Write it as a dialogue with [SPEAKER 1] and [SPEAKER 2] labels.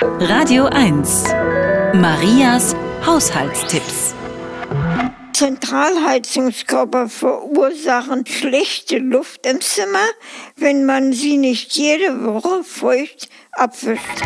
[SPEAKER 1] Radio 1. Marias Haushaltstipps.
[SPEAKER 2] Zentralheizungskörper verursachen schlechte Luft im Zimmer, wenn man sie nicht jede Woche feucht abwischt.